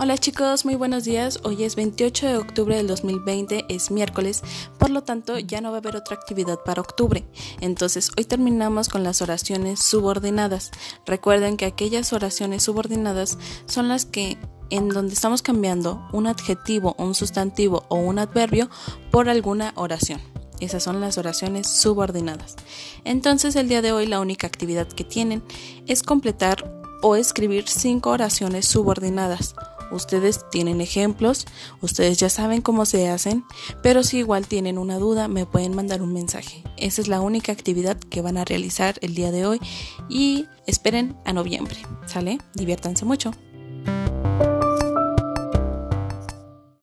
Hola chicos, muy buenos días. Hoy es 28 de octubre del 2020, es miércoles, por lo tanto ya no va a haber otra actividad para octubre. Entonces hoy terminamos con las oraciones subordinadas. Recuerden que aquellas oraciones subordinadas son las que en donde estamos cambiando un adjetivo, un sustantivo o un adverbio por alguna oración. Esas son las oraciones subordinadas. Entonces el día de hoy la única actividad que tienen es completar o escribir cinco oraciones subordinadas Ustedes tienen ejemplos, ustedes ya saben cómo se hacen, pero si igual tienen una duda me pueden mandar un mensaje. Esa es la única actividad que van a realizar el día de hoy y esperen a noviembre. ¿Sale? Diviértanse mucho.